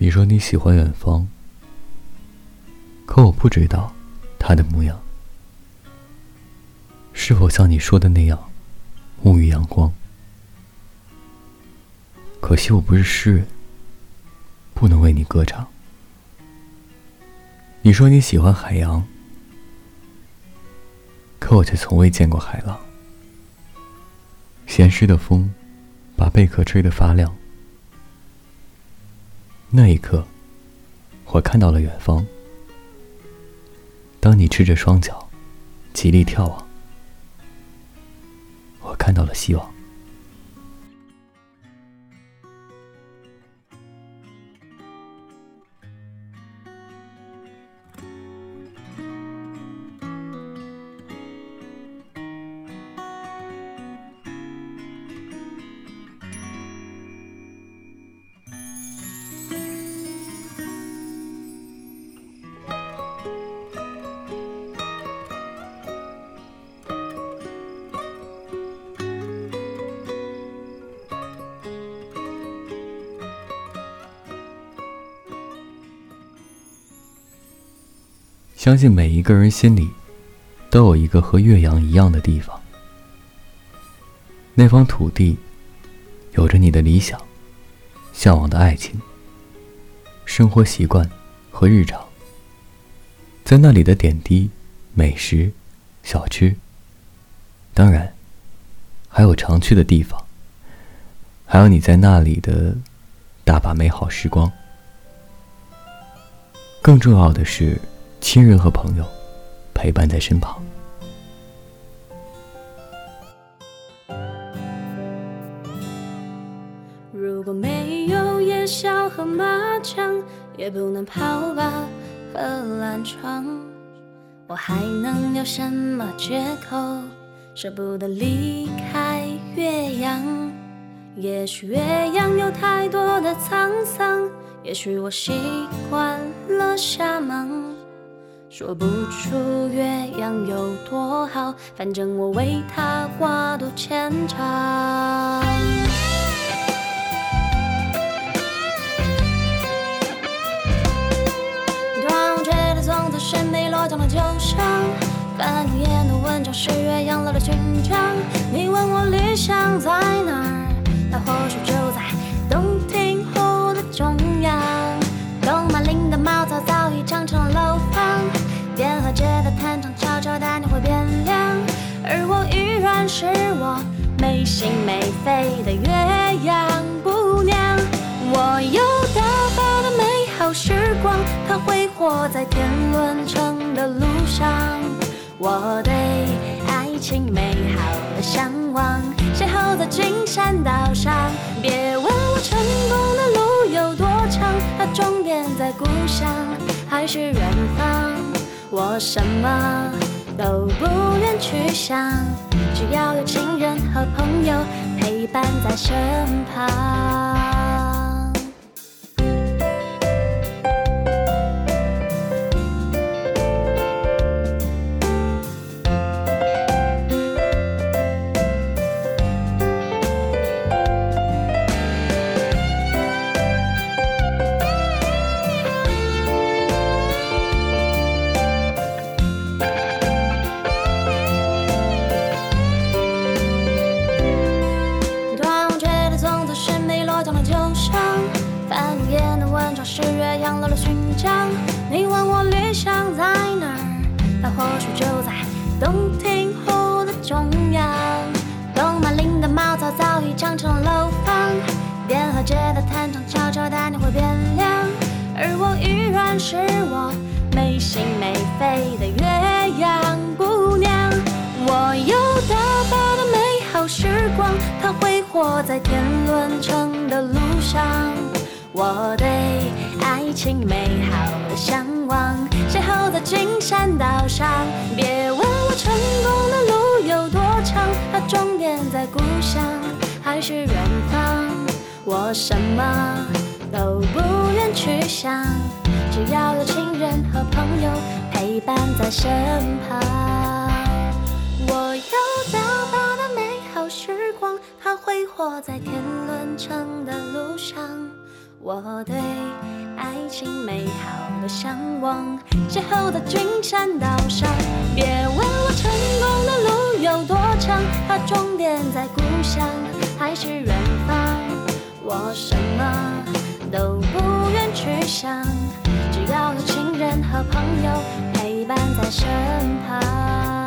你说你喜欢远方，可我不知道他的模样是否像你说的那样沐浴阳光。可惜我不是诗人，不能为你歌唱。你说你喜欢海洋，可我却从未见过海浪。咸湿的风把贝壳吹得发亮。那一刻，我看到了远方。当你赤着双脚，极力眺望，我看到了希望。相信每一个人心里，都有一个和岳阳一样的地方。那方土地，有着你的理想、向往的爱情、生活习惯和日常。在那里的点滴、美食、小吃，当然，还有常去的地方，还有你在那里的大把美好时光。更重要的是。亲人和朋友陪伴在身旁。如果没有夜宵和麻将，也不能跑吧和懒床，我还能有什么借口舍不得离开岳阳？也许岳阳有太多的沧桑，也许我习惯了瞎忙。说不出岳阳有多好，反正我为他挂肚牵肠。突然觉得从此审美落降了旧伤，翻了眼的文章是岳阳楼的勋章。你问我理想在哪是我没心没肺的岳阳姑娘。我有大把的美好时光，它挥霍在天伦城的路上。我对爱情美好的向往，邂逅在金山岛上。别问我成功的路有多长，它终点在故乡还是远方。我什么都不愿去想，只要有亲人和朋友陪伴在身旁。你问我理想在哪儿，它或许就在洞庭湖的中央。东马岭的茅草早已长成了楼房，边河街的摊场悄悄带你会变亮。而我依然是我没心没肺的岳阳姑娘。我有大把的美好时光，它挥霍在天伦城的路上。我对爱情美好的向往，邂逅在金山道上。别问我成功的路有多长，它终点在故乡还是远方。我什么都不愿去想，只要有亲人和朋友陪伴在身旁。我有大把的美好时光，它挥霍在天伦城的路上。我对爱情美好的向往，邂逅在金山岛上。别问我成功的路有多长，它终点在故乡还是远方，我什么都不愿去想，只要有亲人和朋友陪伴在身旁。